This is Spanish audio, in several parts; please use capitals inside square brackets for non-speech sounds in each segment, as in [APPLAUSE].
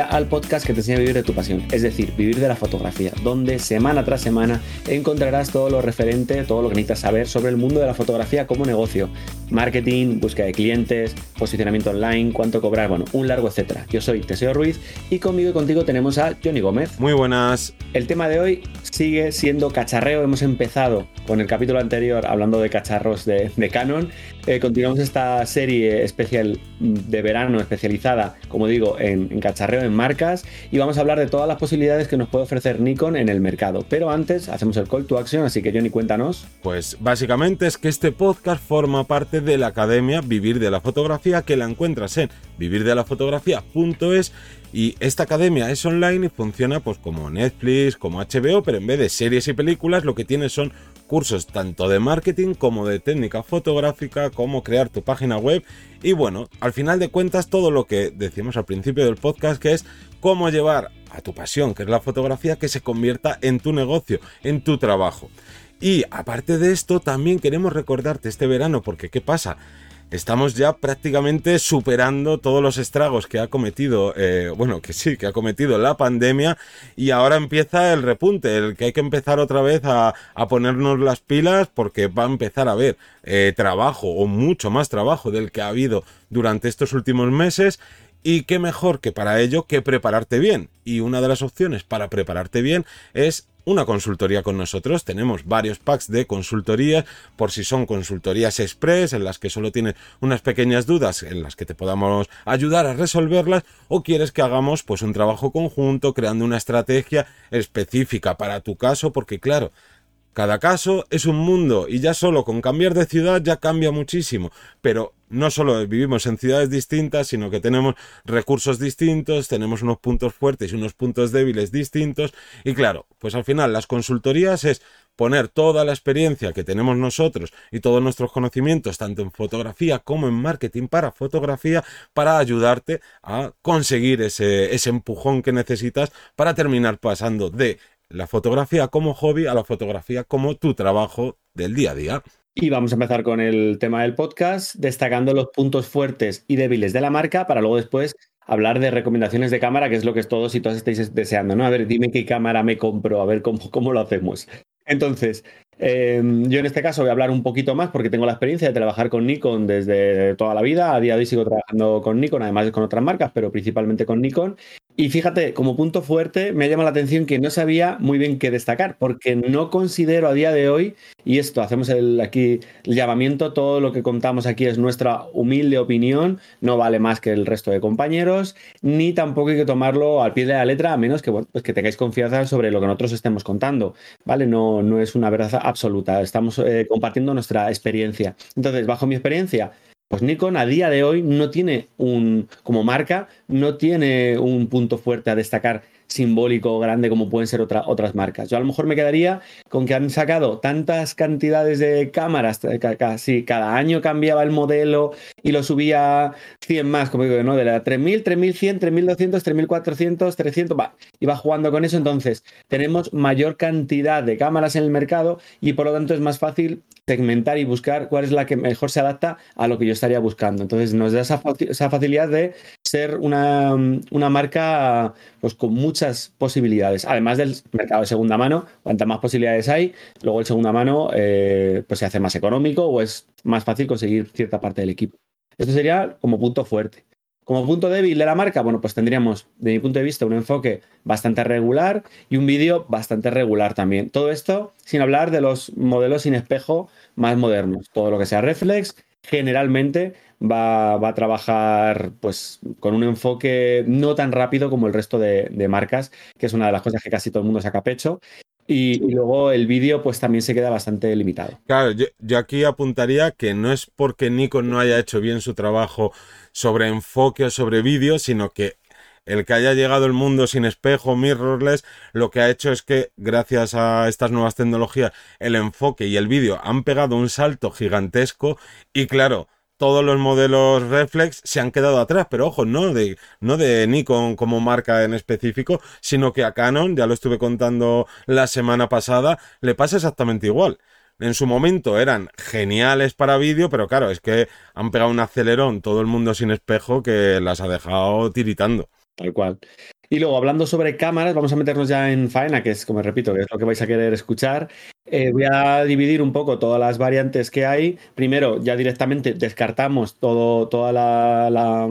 al podcast que te enseña a vivir de tu pasión, es decir, vivir de la fotografía, donde semana tras semana encontrarás todo lo referente, todo lo que necesitas saber sobre el mundo de la fotografía como negocio, marketing, búsqueda de clientes, posicionamiento online, cuánto cobrar, bueno, un largo etcétera. Yo soy Teseo Ruiz y conmigo y contigo tenemos a Johnny Gómez. Muy buenas. El tema de hoy sigue siendo cacharreo. Hemos empezado con el capítulo anterior hablando de cacharros de, Canon. Eh, continuamos esta serie especial de verano especializada, como digo, en, en, cacharreo en marcas y vamos a hablar de todas las posibilidades que nos puede ofrecer Nikon en el mercado. Pero antes hacemos el call to action, así que Johnny, cuéntanos. Pues básicamente es que este podcast forma parte de la academia Vivir de la Fotografía que la encuentras en vivirdelafotografía.es y esta academia es online y funciona pues como Netflix, como HBO, pero en vez de series y películas lo que tiene son cursos tanto de marketing como de técnica fotográfica, como crear tu página web y bueno, al final de cuentas todo lo que decimos al principio del podcast que es cómo llevar a tu pasión, que es la fotografía, que se convierta en tu negocio, en tu trabajo. Y aparte de esto, también queremos recordarte este verano, porque ¿qué pasa? estamos ya prácticamente superando todos los estragos que ha cometido, eh, bueno, que sí, que ha cometido la pandemia y ahora empieza el repunte, el que hay que empezar otra vez a, ponernos las pilas porque va a empezar a haber eh, trabajo o mucho más trabajo del que ha habido durante estos últimos meses y qué mejor que para ello que prepararte bien. Y una de las opciones para prepararte bien es una consultoría con nosotros. Tenemos varios packs de consultoría por si son consultorías express en las que solo tienes unas pequeñas dudas en las que te podamos ayudar a resolverlas o quieres que hagamos pues un trabajo conjunto creando una estrategia específica para tu caso porque claro, cada caso es un mundo y ya solo con cambiar de ciudad ya cambia muchísimo, pero no solo vivimos en ciudades distintas, sino que tenemos recursos distintos, tenemos unos puntos fuertes y unos puntos débiles distintos y claro, pues al final las consultorías es poner toda la experiencia que tenemos nosotros y todos nuestros conocimientos, tanto en fotografía como en marketing para fotografía, para ayudarte a conseguir ese, ese empujón que necesitas para terminar pasando de la fotografía como hobby a la fotografía como tu trabajo del día a día. Y vamos a empezar con el tema del podcast, destacando los puntos fuertes y débiles de la marca para luego después hablar de recomendaciones de cámara, que es lo que todos y todas estáis deseando, ¿no? A ver, dime qué cámara me compro, a ver cómo, cómo lo hacemos. Entonces, em, yo en este caso voy a hablar un poquito más porque tengo la experiencia de trabajar con Nikon desde toda la vida. A día de hoy sigo trabajando con Nikon, además con otras marcas, pero principalmente con Nikon. Y fíjate, como punto fuerte, me llama la atención que no sabía muy bien qué destacar, porque no considero a día de hoy, y esto hacemos aquí el llamamiento, todo lo que contamos aquí es nuestra humilde opinión, no vale más que el resto de compañeros, ni tampoco hay que tomarlo al pie de la letra, a menos que, pues que tengáis confianza sobre lo que nosotros estemos contando, ¿vale? No, no es una verdad absoluta, estamos eh, compartiendo nuestra experiencia. Entonces, bajo mi experiencia, pues Nikon a día de hoy no tiene un, como marca, no tiene un punto fuerte a destacar simbólico grande como pueden ser otras marcas. Yo a lo mejor me quedaría con que han sacado tantas cantidades de cámaras, casi cada año cambiaba el modelo y lo subía 100 más, como digo, ¿no? De la 3000, 3100, 3200, 3400, 300, va, y va jugando con eso. Entonces, tenemos mayor cantidad de cámaras en el mercado y por lo tanto es más fácil segmentar y buscar cuál es la que mejor se adapta a lo que yo estaría buscando. Entonces nos da esa, facilidad de ser una, marca pues, con muchas posibilidades. Además del mercado de segunda mano, cuantas más posibilidades hay, luego el segunda mano eh, pues se hace más económico o es más fácil conseguir cierta parte del equipo. Esto sería como punto fuerte. Como punto débil de la marca, bueno, pues tendríamos, de mi punto de vista, un enfoque bastante regular y un vídeo bastante regular también. Todo esto sin hablar de los modelos sin espejo más modernos. Todo lo que sea reflex, generalmente va, a trabajar pues con un enfoque no tan rápido como el resto de, marcas, que es una de las cosas que casi todo el mundo saca pecho. Y, luego el vídeo pues también se queda bastante limitado. Claro, yo, aquí apuntaría que no es porque Nikon no haya hecho bien su trabajo sobre enfoque o sobre vídeo, sino que el que haya llegado el mundo sin espejo, mirrorless, lo que ha hecho es que gracias a estas nuevas tecnologías el enfoque y el vídeo han pegado un salto gigantesco y claro, todos los modelos reflex se han quedado atrás, pero ojo, no de, no de Nikon como marca en específico, sino que a Canon, ya lo estuve contando la semana pasada, le pasa exactamente igual. En su momento eran geniales para vídeo, pero claro, es que han pegado un acelerón todo el mundo sin espejo que las ha dejado tiritando. Tal cual. Y luego, hablando sobre cámaras, vamos a meternos ya en faena, que es, como repito, que es lo que vais a querer escuchar. Eh, voy a dividir un poco todas las variantes que hay. Primero, ya directamente descartamos todo, toda la,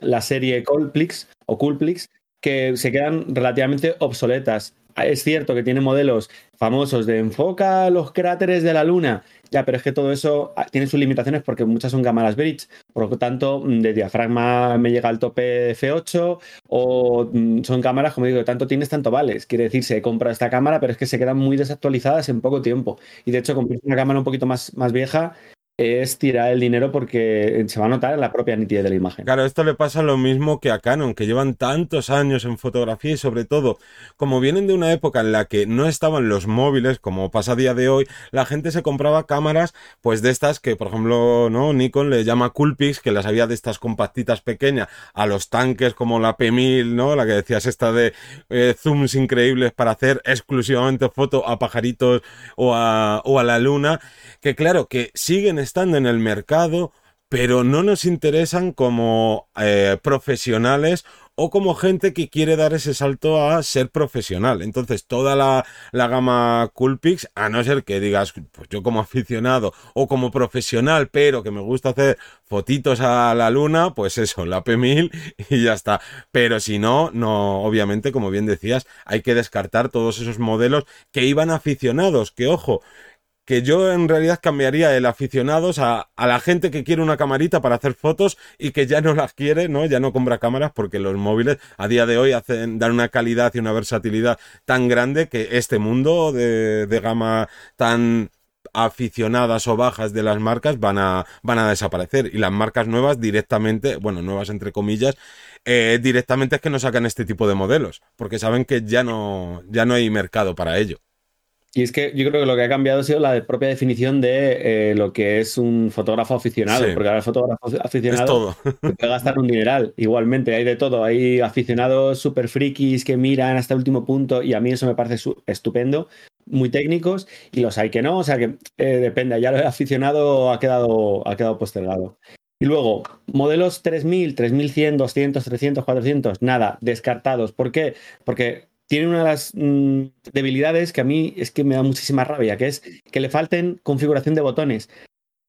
la, serie Coolplix o Coolplix, que se quedan relativamente obsoletas. Es cierto que tiene modelos famosos de enfoca los cráteres de la Luna ya, pero es que todo eso ah, tiene sus limitaciones porque muchas son cámaras bridge, por lo tanto, mm, de diafragma me llega al tope F8 o mm, son cámaras, como digo, tanto tienes, tanto vales. Quiere decir, se compra esta cámara, pero es que se quedan muy desactualizadas en poco tiempo. Y de hecho, comprar una cámara un poquito más, más vieja es tirar el dinero porque se va a notar en la propia nitidez de la imagen. Claro, esto le pasa lo mismo que a Canon, que llevan tantos años en fotografía y sobre todo, como vienen de una época en la que no estaban los móviles, como pasa a día de hoy, la gente se compraba cámaras, pues de estas que, por ejemplo, ¿no? Nikon le llama Coolpix, que las había de estas compactitas pequeñas, a los tanques como la P1000, ¿no? La que decías esta de eh, zooms increíbles para hacer exclusivamente foto a pajaritos o a, o a la luna, que claro, que siguen estando en el mercado, pero no nos interesan como eh, profesionales o como gente que quiere dar ese salto a ser profesional. Entonces, toda la, la, gama Coolpix, a no ser que digas, pues yo como aficionado o como profesional, pero que me gusta hacer fotitos a la luna, pues eso, la P1000 y ya está. Pero si no, no, obviamente, como bien decías, hay que descartar todos esos modelos que iban aficionados, que ojo, que yo en realidad cambiaría el aficionados a, a, la gente que quiere una camarita para hacer fotos y que ya no las quiere, ¿no? Ya no compra cámaras porque los móviles a día de hoy hacen, dan una calidad y una versatilidad tan grande que este mundo de, de gama tan aficionadas o bajas de las marcas van a, van a desaparecer y las marcas nuevas directamente, bueno, nuevas entre comillas, eh, directamente es que no sacan este tipo de modelos porque saben que ya no, ya no hay mercado para ello. Y es que yo creo que lo que ha cambiado ha sido la propia definición de eh, lo que es un fotógrafo aficionado, porque ahora el fotógrafo aficionado puede gastar un dineral. Igualmente, hay de todo. Hay aficionados super frikis que miran hasta el último punto y a mí eso me parece estupendo, muy técnicos, y los hay que no, o sea que eh, depende. Ya lo aficionado ha quedado, ha quedado postergado. Y luego, modelos 3000, 3100, 200, 300, 400, nada, descartados. ¿Por qué? Porque tiene una de las mm, debilidades que a mí es que me da muchísima rabia, que es que le falten configuración de botones.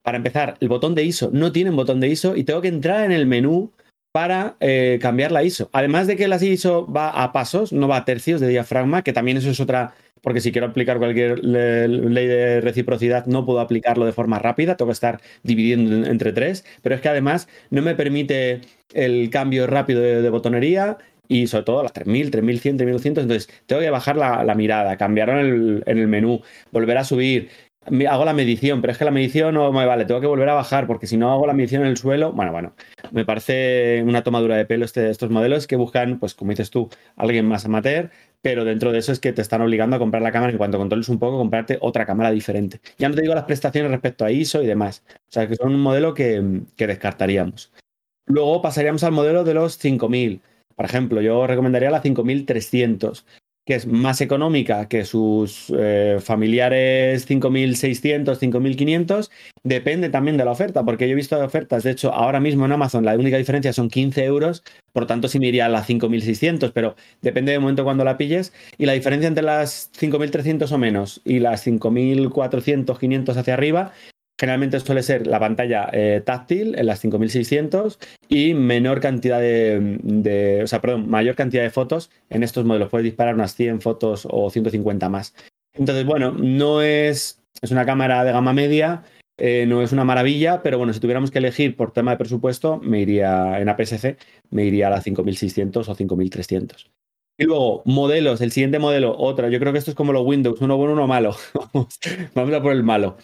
Para empezar, el botón de ISO no tiene un botón de ISO y tengo que entrar en el menú para eh, cambiar la ISO. Además de que la ISO va a pasos, no va a tercios de diafragma, que también eso es otra, porque si quiero aplicar cualquier ley de reciprocidad no puedo aplicarlo de forma rápida, tengo que estar dividiendo entre tres, pero es que además no me permite el cambio rápido de botonería y sobre todo las 3000, 3100, 3200. Entonces, tengo que bajar la, mirada, cambiar en el, en el, menú, volver a subir. Hago la medición, pero es que la medición no me vale, tengo que volver a bajar porque si no hago la medición en el suelo, bueno, bueno, me parece una tomadura de pelo este, estos modelos que buscan, pues como dices tú, alguien más amateur, pero dentro de eso es que te están obligando a comprar la cámara y cuando controles un poco, comprarte otra cámara diferente. Ya no te digo las prestaciones respecto a ISO y demás, o sea que son un modelo que, que descartaríamos. Luego pasaríamos al modelo de los 5000. Por ejemplo, yo recomendaría la 5300, que es más económica que sus eh, familiares 5600, 5500. Depende también de la oferta, porque yo he visto ofertas, de hecho, ahora mismo en Amazon la única diferencia son 15 euros, por tanto sí me iría a la 5600, pero depende del momento cuando la pilles. Y la diferencia entre las 5300 o menos y las 5400, 500 hacia arriba Generalmente suele ser la pantalla eh, táctil en las 5600 y menor cantidad de, o sea, perdón, mayor cantidad de fotos en estos modelos. Puedes disparar unas 100 fotos o 150 más. Entonces, bueno, no es, es una cámara de gama media, eh, no es una maravilla, pero bueno, si tuviéramos que elegir por tema de presupuesto, me iría en APS-C, me iría a la 5600 o 5300. Y luego, modelos, el siguiente modelo, otra. Yo creo que esto es como los Windows, uno bueno, uno malo. [LAUGHS] Vamos a por el malo.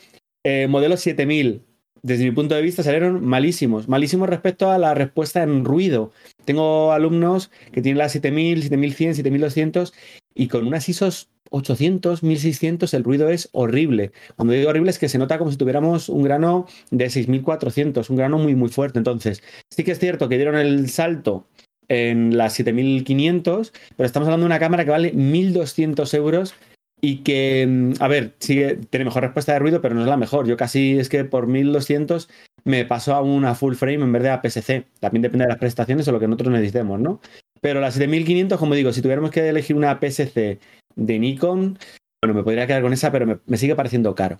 Eh, modelo 7000, desde mi punto de vista, salieron malísimos. Malísimos respecto a la respuesta en ruido. Tengo alumnos que tienen la 7000, 7100, 7200 y con unas ISOs 800, 1600 el ruido es horrible. Cuando digo horrible es que se nota como si tuviéramos un grano de 6400, un grano muy muy fuerte. Entonces, sí que es cierto que dieron el salto en las 7500, pero estamos hablando de una cámara que vale 1200 euros y que, mm, a ver, sigue, tiene mejor respuesta de ruido, pero no es la mejor. Yo casi es que por 1200 me paso a una full frame en vez de a PSC. También depende de las prestaciones o lo que nosotros necesitemos, ¿no? Pero la 7500, como digo, si tuviéramos que elegir una PSC de Nikon, bueno, me podría quedar con esa, pero me, sigue pareciendo caro.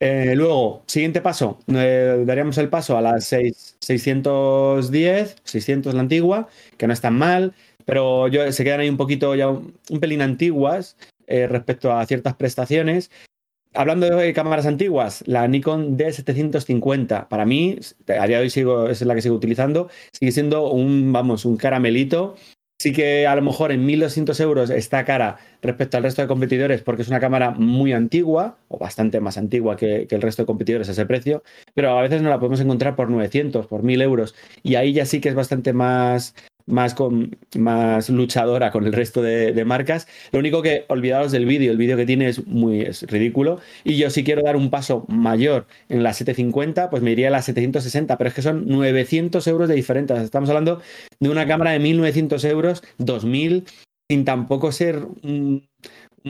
Eh, luego, siguiente paso, eh, daríamos el paso a la 610, 600 la antigua, que no es tan mal, pero yo, se quedan ahí un poquito ya un, pelín antiguas eh, respecto a ciertas prestaciones. Hablando de cámaras antiguas, la Nikon D750, para mí, a día de hoy sigo, es la que sigo utilizando, sigue siendo un, vamos, un caramelito. Sí que a lo mejor en 1.200 euros está cara respecto al resto de competidores porque es una cámara muy antigua o bastante más antigua que, que, el resto de competidores a ese precio, pero a veces no la podemos encontrar por 900, por 1.000 euros y ahí ya sí que es bastante más, más, con, más luchadora con el resto de, marcas. Lo único que olvidaros del vídeo, el vídeo que tiene es muy ridículo. Y yo si quiero dar un paso mayor en la 750, pues me iría a la 760, pero es que son 900 euros de diferencia. Estamos hablando de una cámara de 1900 euros, 2000, sin tampoco ser un,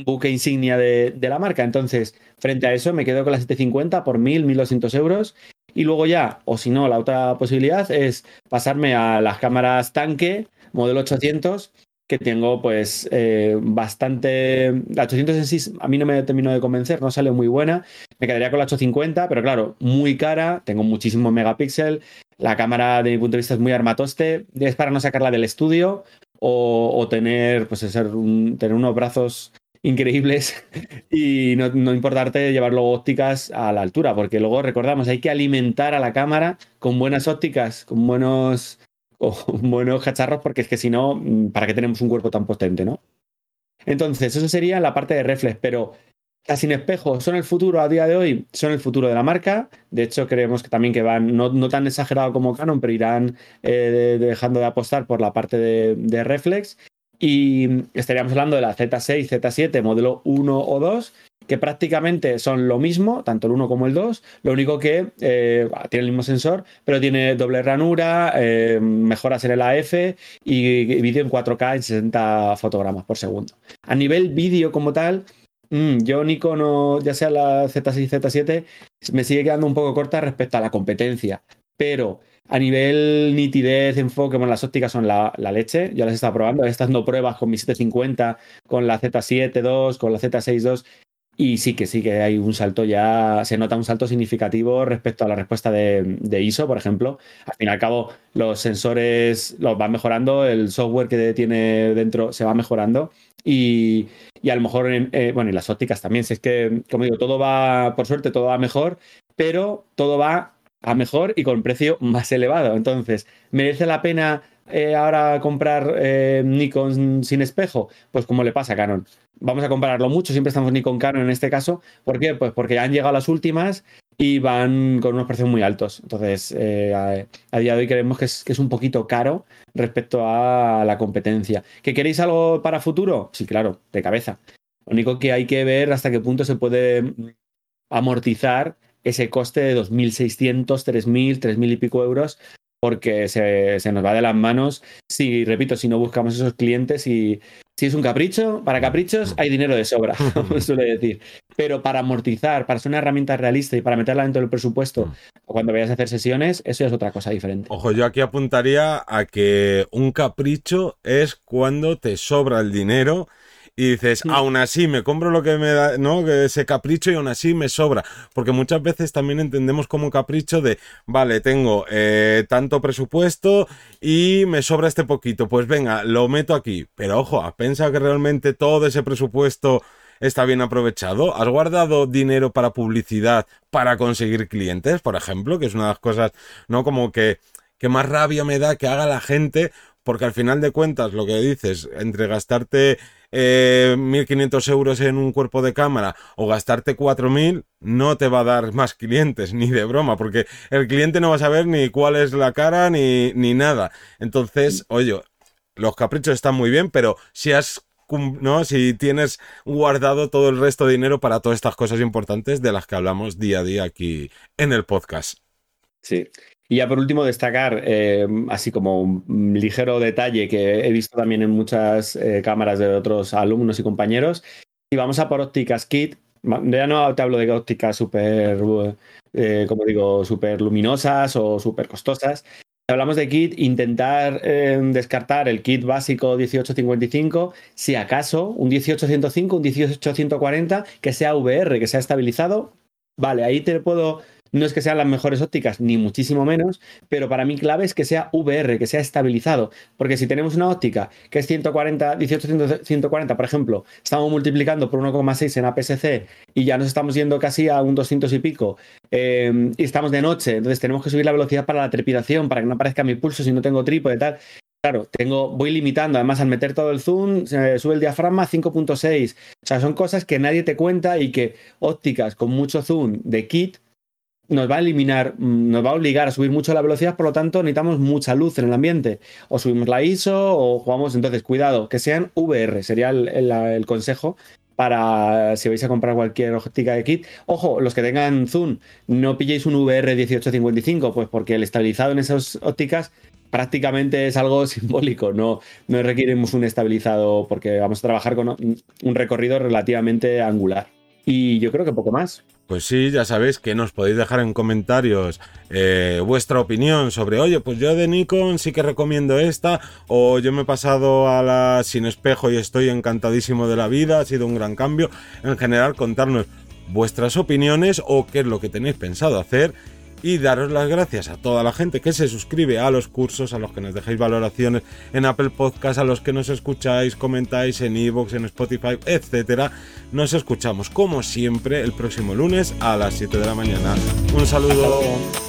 buque insignia de, de, la marca. Entonces, frente a eso, me quedo con la 750 por 1000, 1200 euros y luego ya, o si no, la otra posibilidad es pasarme a las cámaras tanque, modelo 800, que tengo pues eh, bastante... La 800 en sí a mí no me terminó de convencer, no sale muy buena. Me quedaría con la 850, pero claro, muy cara, tengo muchísimos megapíxeles. La cámara, de mi punto de vista, es muy armatoste. Es para no sacarla del estudio o, tener, pues, ser tener unos brazos increíbles [LAUGHS] y no, importarte llevarlo ópticas a la altura, porque luego recordamos, hay que alimentar a la cámara con buenas ópticas, con buenos, [LAUGHS] buenos cacharros, porque es que si no, mm, ¿para qué tenemos un cuerpo tan potente, no? Entonces, eso sería la parte de reflex, pero sin espejo son el futuro a día de hoy, son el futuro de la marca. De hecho, creemos que también que van, no, tan exagerado como Canon, pero irán eh, dejando de apostar por la parte de, de reflex. Y estaríamos hablando de la Z6, Z7, modelo 1 o 2, que prácticamente son lo mismo, tanto el 1 como el 2, lo único que eh, tiene el mismo sensor, pero tiene doble ranura, eh, mejoras en el AF y vídeo en 4K en 60 fotogramas por segundo. A nivel vídeo como tal, mm, yo Nikon, ya sea la Z6, Z7, me sigue quedando un poco corta respecto a la competencia, pero a nivel nitidez, enfoque, bueno, las ópticas son la, leche. Yo las he estado probando, he estado dando pruebas con mi 750, con la Z7 II, con la Z6 II. Y sí que sí que hay un salto ya, se nota un salto significativo respecto a la respuesta de, ISO, por ejemplo. Al fin y al cabo, los sensores los van mejorando, el software que tiene dentro se va mejorando. Y, a lo mejor, eh, bueno, y las ópticas también. Si es que, como digo, todo va, por suerte, todo va mejor, pero todo va a mejor y con precio más elevado. Entonces, ¿merece la pena eh, ahora comprar eh, Nikon sin espejo? Pues como le pasa a Canon. Vamos a compararlo mucho, siempre estamos Nikon Canon en este caso. ¿Por qué? Pues porque han llegado las últimas y van con unos precios muy altos. Entonces, eh, a, día de hoy creemos que es, que es un poquito caro respecto a la competencia. ¿Que queréis algo para futuro? Sí, claro, de cabeza. Lo único que hay que ver hasta qué punto se puede amortizar ese coste de 2.600, 3.000, 3.000 y pico euros, porque se, nos va de las manos. Si, repito, si no buscamos esos clientes y si es un capricho, para caprichos hay dinero de sobra, [LAUGHS] como suele decir. Pero para amortizar, para ser una herramienta realista y para meterla dentro del presupuesto, mm. cuando vayas a hacer sesiones, eso es otra cosa diferente. Ojo, yo aquí apuntaría a que un capricho es cuando te sobra el dinero y dices, aún así me compro lo que me da, ¿no? Ese capricho y aún así me sobra. Porque muchas veces también entendemos como capricho de, vale, tengo eh, tanto presupuesto y me sobra este poquito, pues venga, lo meto aquí. Pero ojo, ¿has pensado que realmente todo ese presupuesto está bien aprovechado? ¿Has guardado dinero para publicidad para conseguir clientes, por ejemplo? Que es una de las cosas, ¿no? Como que, que más rabia me da que haga la gente porque al final de cuentas lo que dices, entre gastarte eh, 1.500 euros en un cuerpo de cámara o gastarte 4.000, no te va a dar más clientes, [LAUGHS] ni de broma, porque el cliente no va a saber ni cuál es la cara ni, ni nada. Entonces, oye, los caprichos están muy bien, pero si has ¿no? Si tienes guardado todo el resto de dinero para todas estas cosas importantes de las que hablamos día a día aquí en el podcast. Sí. Y ya por último destacar, eh, así como un ligero detalle que he visto también en muchas eh, cámaras de otros alumnos y compañeros, y vamos a por ópticas kit, ya no te hablo de ópticas súper, eh, como digo, súper luminosas o súper costosas, hablamos de kit, intentar descartar el kit básico 1855, si acaso un 18105, un 18140 que sea VR, que sea estabilizado. Vale, ahí te puedo no es que sean las mejores ópticas, ni muchísimo menos, pero para mí clave es que sea VR, que sea estabilizado. Porque si tenemos una óptica que es 140, 18 140, por ejemplo, estamos multiplicando por 1,6 en APS-C y ya nos estamos yendo casi a un 200 y pico, em, y estamos de noche, entonces tenemos que subir la velocidad para la trepidación, para que no aparezca mi pulso si no tengo trípode y tal. Claro, tengo, voy limitando. Además, al meter todo el zoom, se sube el diafragma 5.6. O sea, son cosas que nadie te cuenta y que ópticas con mucho zoom de kit nos va a eliminar, mm, nos va a obligar a subir mucho la velocidad, por lo tanto necesitamos mucha luz en el ambiente. O subimos la ISO o jugamos, entonces cuidado, que sean VR, sería el, consejo para si vais a comprar cualquier óptica de kit. Ojo, los que tengan zoom, no pilléis un VR 1855, pues porque el estabilizado en esas ópticas prácticamente es algo [LAUGHS] simbólico, no, no requerimos un estabilizado porque vamos a trabajar con un recorrido relativamente angular. Y yo creo que poco más. Pues sí, ya sabéis que nos podéis dejar en comentarios eh, vuestra opinión sobre, oye, pues yo de Nikon sí que recomiendo esta, o yo me he pasado a la sin espejo y estoy encantadísimo de la vida, ha sido un gran cambio. En general, contarnos vuestras opiniones o qué es lo que tenéis pensado hacer y daros las gracias a toda la gente que se suscribe a los cursos, a los que nos dejáis valoraciones en Apple Podcast, a los que nos escucháis, comentáis en Evox, en Spotify, etcétera. Nos escuchamos como siempre el próximo lunes a las 7 de la mañana. Un saludo.